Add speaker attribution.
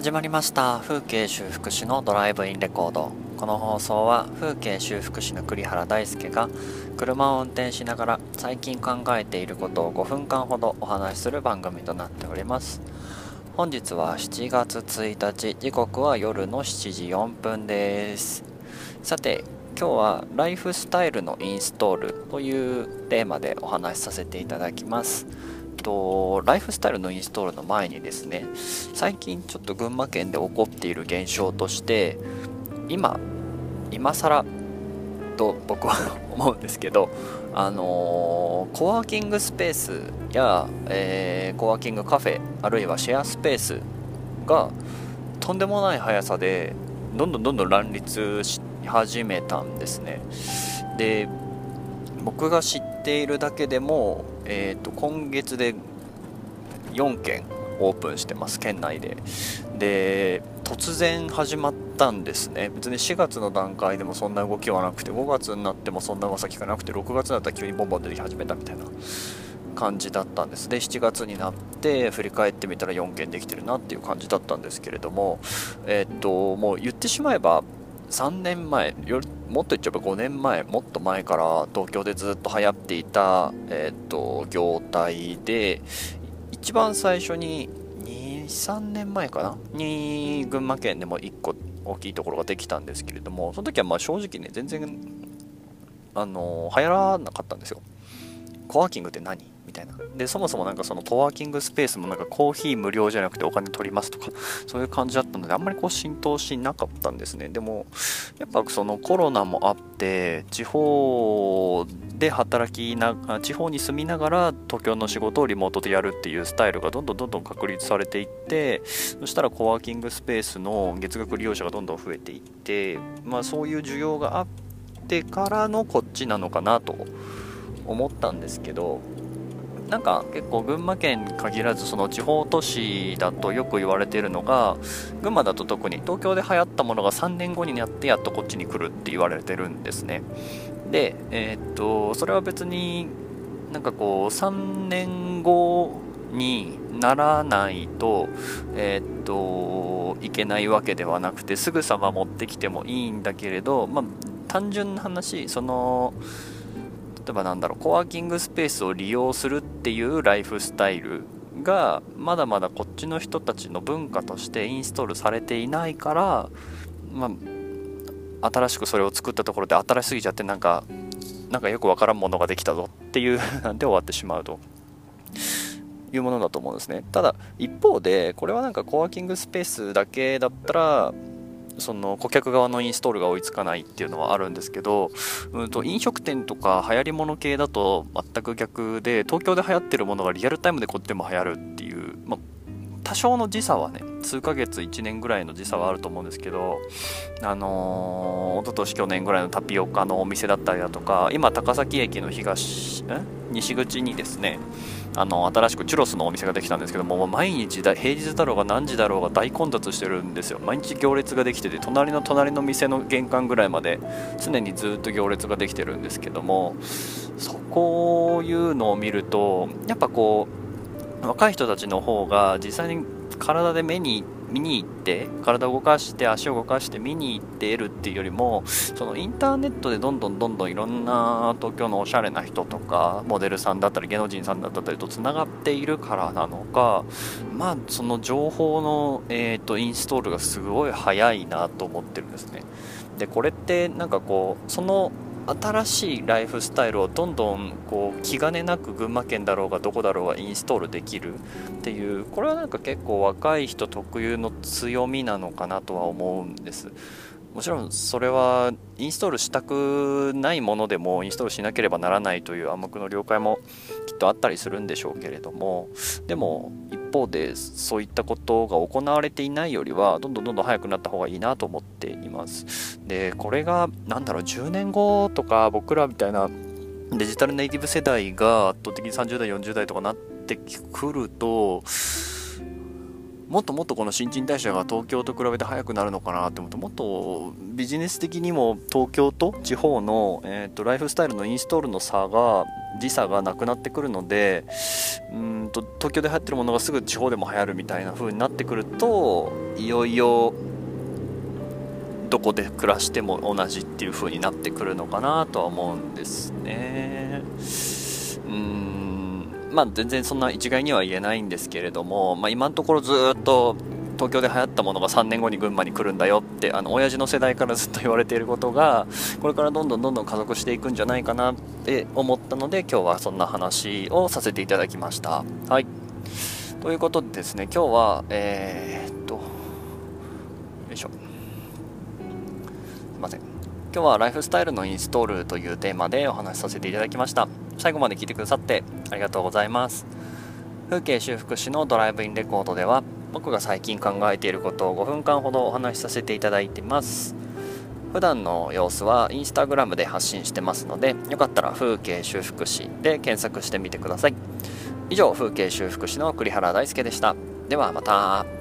Speaker 1: 始まりました。風景修復師のドライブインレコード。この放送は風景修復師の栗原大輔が車を運転しながら最近考えていることを5分間ほどお話しする番組となっております。本日は7月1日時刻は夜の7時4分です。さて今日はライフスタイルのインストールというテーマでお話しさせていただきます。とライフスタイルのインストールの前にですね最近ちょっと群馬県で起こっている現象として今今更と僕は思うんですけどあのー、コワーキングスペースや、えー、コワーキングカフェあるいはシェアスペースがとんでもない速さでどんどんどんどん乱立し始めたんですね。で僕が知っているだけでもえーと、今月で4件オープンしてます県内で。で突然始まったんですね。別に4月の段階でもそんな動きはなくて5月になってもそんな噂聞かなくて6月になったら急にボンボン出てき始めたみたいな感じだったんです。で7月になって振り返ってみたら4件できてるなっていう感じだったんですけれどもえっ、ともう言ってしまえば3年前よもっと言っちゃえば5年前もっと前から東京でずっと流行っていた、えーと、業態で一番最初に23年前かな？に群馬県でも1個大きいところができたんですけれどもその時はまあ正直ね全然あの流行らなかったんですよ。コワーキングって何？みたいな。でそもそもなんかそのコワーキングスペースもなんかコーヒー無料じゃなくてお金取りますとか そういう感じだったのであんまりこう浸透しなかったんですね。でもやっぱそのコロナもあって地方で働きな地方に住みながら東京の仕事をリモートでやるっていうスタイルがどんどんどんどん確立されていってそしたらコワーキングスペースの月額利用者がどんどん増えていってまあそういう需要があってからのこっちなのかなと思ったんですけどなんか結構群馬県限らずその地方都市だとよく言われているのが群馬だと特に東京で流行ったものが3年後になってやっとこっちに来るって言われてるんですね。でえー、っとそれは別になんかこう3年後にならないとえー、っといけないわけではなくてすぐさま持ってきてもいいんだけれどまあ単純な話その例えばなんだろうコワーキングスペースを利用するっていうライフスタイルがまだまだこっちの人たちの文化としてインストールされていないから、まあ、新しくそれを作ったところで新しすぎちゃってなんかなんかよくわからんものができたぞっていう なんで終わってしまうと。いうものだと思うんですね。ただ一方でこれはなんかコワーキングスペースだけだったらその顧客側のインストールが追いつかないっていうのはあるんですけど、うんと、飲食店とか流行り物系だと全く逆で東京で流行ってるものがリアルタイムでこっちでも流行るっ、多少の時差はね数ヶ月1年ぐらいの時差はあると思うんですけどあのー、一昨年去年ぐらいのタピオカのお店だったりだとか今高崎駅の東西口にですねあの新しくチュロスのお店ができたんですけども毎日だ平日だろうが何時だろうが大混雑してるんですよ。毎日行列ができてて隣の隣の店の玄関ぐらいまで常にずっと行列ができてるんですけどもそこいうのを見るとやっぱこう若い人たちの方が実際に体で目に見に行って体を動かして足を動かして見に行って得るっていうよりもそのインターネットでどんどんどんどんいろんな東京のおしゃれな人とかモデルさんだったり芸能人さんだったりとつながっているからなのかまあその情報の、えーと、インストールがすごい早いなと思ってるんですね。でこれってなんかこうその新しいライフスタイルをどんどんこう気兼ねなく群馬県だろうがどこだろうがインストールできるっていうこれはなんか結構若い人特有の強みなのかなとは思うんです。もちろんそれはインストールしたくないものでもインストールしなければならないという暗黙の了解もきっとあったりするんでしょうけれどもでも方でそういったことが行われていないよりはどんどんどんどん早くなった方がいいなと思っています。でこれが何だろう10年後とか僕らみたいなデジタルネイティブ世代が圧倒的に30代40代とかなってくるともっともっとこの新陳代謝が東京と比べて早くなるのかなって思うともっとビジネス的にも東京と地方の、えーと、ライフスタイルのインストールの差が
Speaker 2: 時差がなくなってくるのでうんと東京で流行ってるものがすぐ地方でも流行るみたいな風になってくるといよいよどこで暮らしても同じっていう風になってくるのかなとは思うんですね。うんまあ全然そんな一概には言えないんですけれども、まあ、今のところずっと東京で流行ったものが3年後に群馬に来るんだよってあの親父の世代から ずっと言われていることがこれからどんどんどんどん加速していくんじゃないかなって思ったので今日はそんな話をさせていただきました。はい。ということでですね今日はえー、っとよいしょ。すいません。今日はライフスタイルのインストールというテーマでお話しさせていただきました。最後まで聞いてくださってありがとうございます。風景修復師のドライブインレコードでは僕が最近考えていることを5分間ほどお話しさせていただいてます。普段の様子はインスタグラムで発信してますのでよかったら風景修復師で検索してみてください。以上風景修復師の栗原大輔でした。ではまた。